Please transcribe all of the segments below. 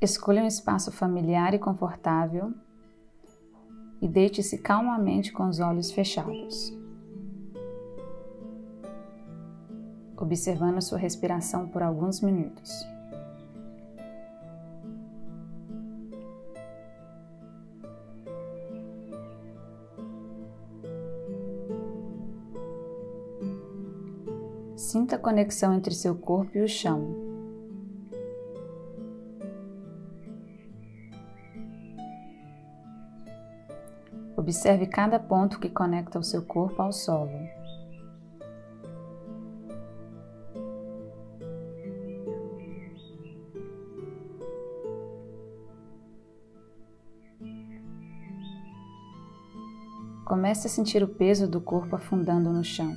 Escolha um espaço familiar e confortável e deite-se calmamente com os olhos fechados. Observando sua respiração por alguns minutos. Sinta a conexão entre seu corpo e o chão. Observe cada ponto que conecta o seu corpo ao solo. Comece a sentir o peso do corpo afundando no chão.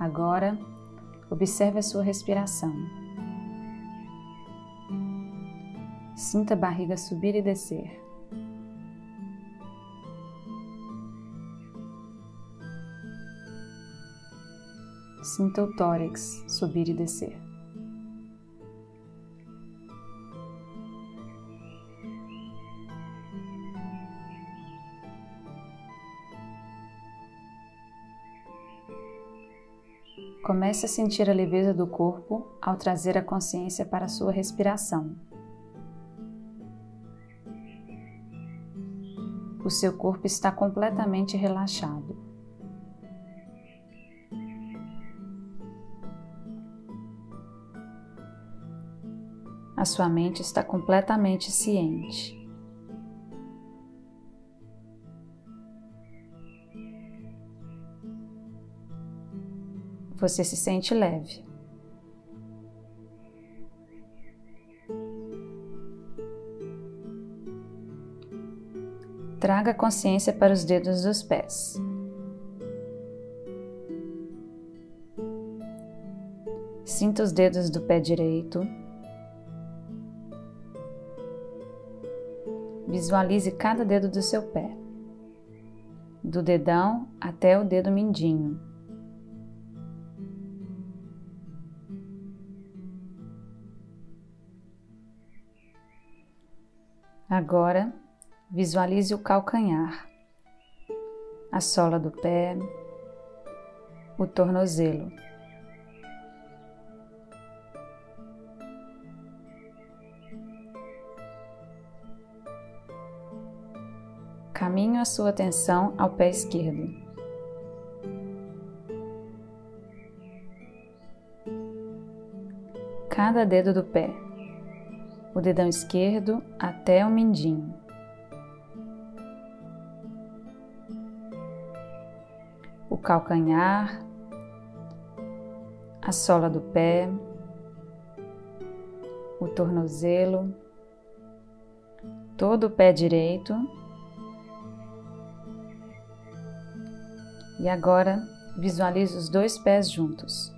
Agora, observe a sua respiração. Sinta a barriga subir e descer. Sinta o tórax subir e descer. Comece a sentir a leveza do corpo ao trazer a consciência para a sua respiração. O seu corpo está completamente relaxado. A sua mente está completamente ciente. Você se sente leve. Traga consciência para os dedos dos pés. Sinta os dedos do pé direito. Visualize cada dedo do seu pé, do dedão até o dedo mindinho. Agora, Visualize o calcanhar, a sola do pé, o tornozelo. Caminho a sua atenção ao pé esquerdo. Cada dedo do pé, o dedão esquerdo até o mindinho. Calcanhar, a sola do pé, o tornozelo, todo o pé direito. E agora visualize os dois pés juntos.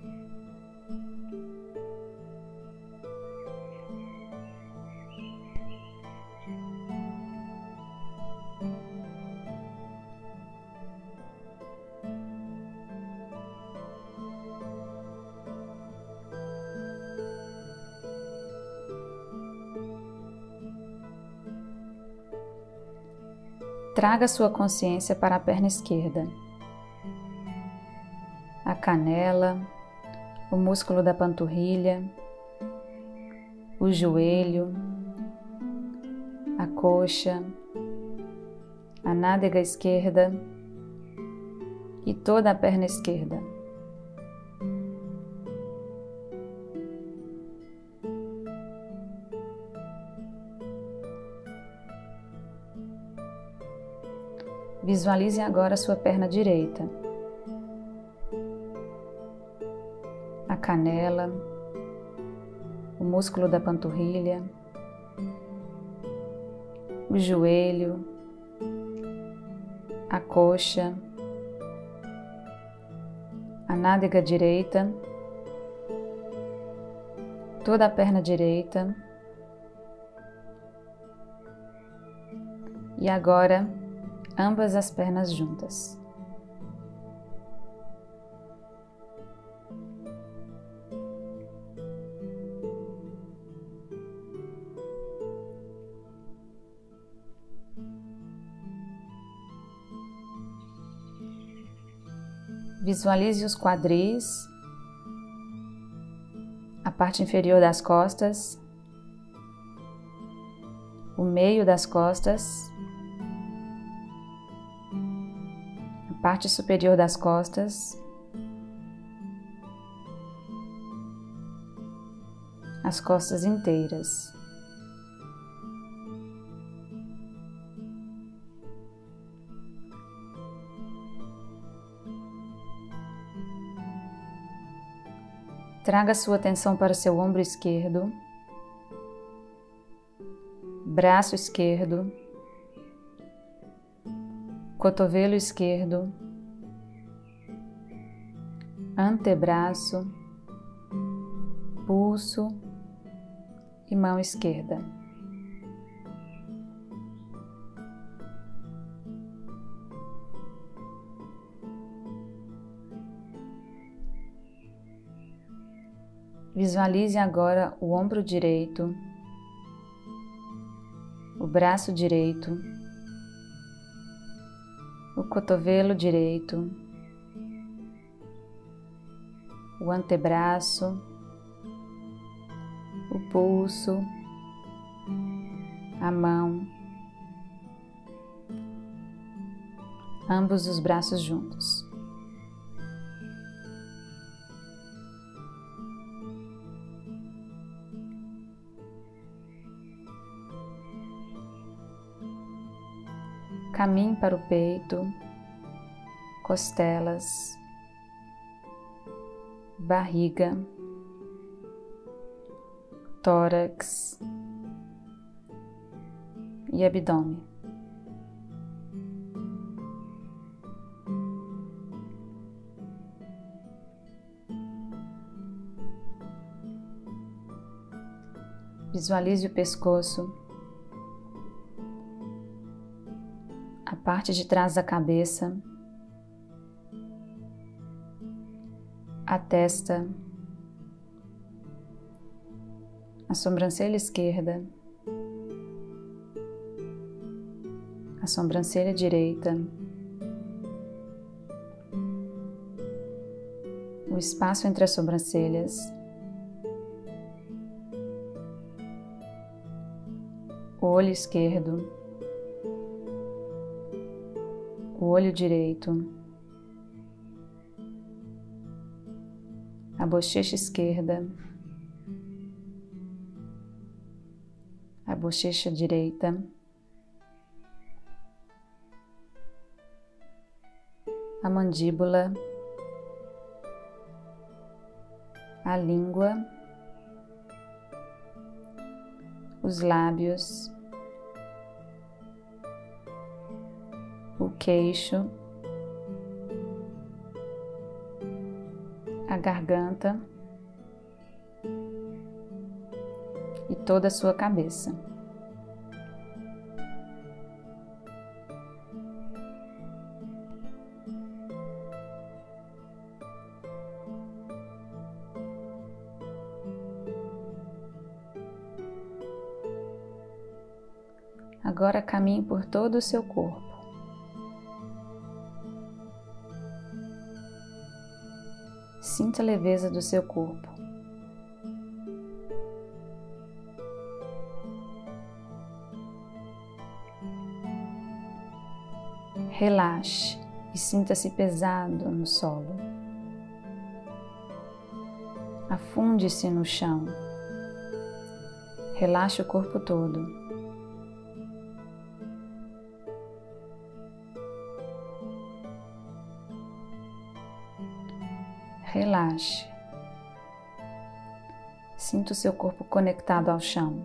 Traga sua consciência para a perna esquerda, a canela, o músculo da panturrilha, o joelho, a coxa, a nádega esquerda e toda a perna esquerda. Visualize agora sua perna direita, a canela, o músculo da panturrilha, o joelho, a coxa, a nádega direita, toda a perna direita. E agora ambas as pernas juntas. Visualize os quadris, a parte inferior das costas, o meio das costas. Parte superior das costas, as costas inteiras. Traga sua atenção para seu ombro esquerdo, braço esquerdo, cotovelo esquerdo, antebraço, pulso e mão esquerda. Visualize agora o ombro direito, o braço direito, o cotovelo direito, o antebraço, o pulso, a mão, ambos os braços juntos. Caminhe para o peito, costelas, barriga, tórax e abdômen. Visualize o pescoço a parte de trás da cabeça, a testa, a sobrancelha esquerda, a sobrancelha direita, o espaço entre as sobrancelhas. O olho esquerdo, o olho direito, a bochecha esquerda, a bochecha direita, a mandíbula, a língua, os lábios. Queixo, a garganta e toda a sua cabeça. Agora caminhe por todo o seu corpo. Sinta a leveza do seu corpo. Relaxe e sinta-se pesado no solo. Afunde-se no chão. Relaxe o corpo todo. Relaxe. Sinta o seu corpo conectado ao chão.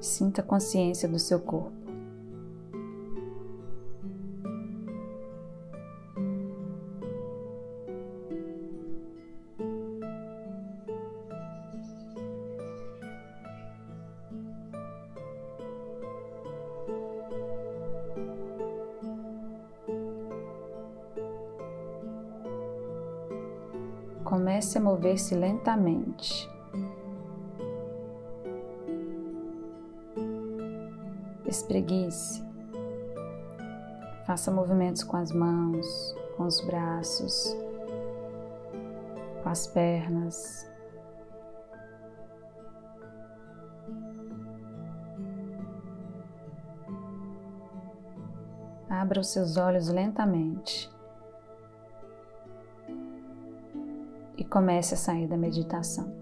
Sinta a consciência do seu corpo. Comece a mover-se lentamente. Espreguice. Faça movimentos com as mãos, com os braços, com as pernas. Abra os seus olhos lentamente e comece a sair da meditação.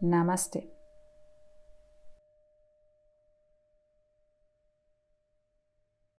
Namastê.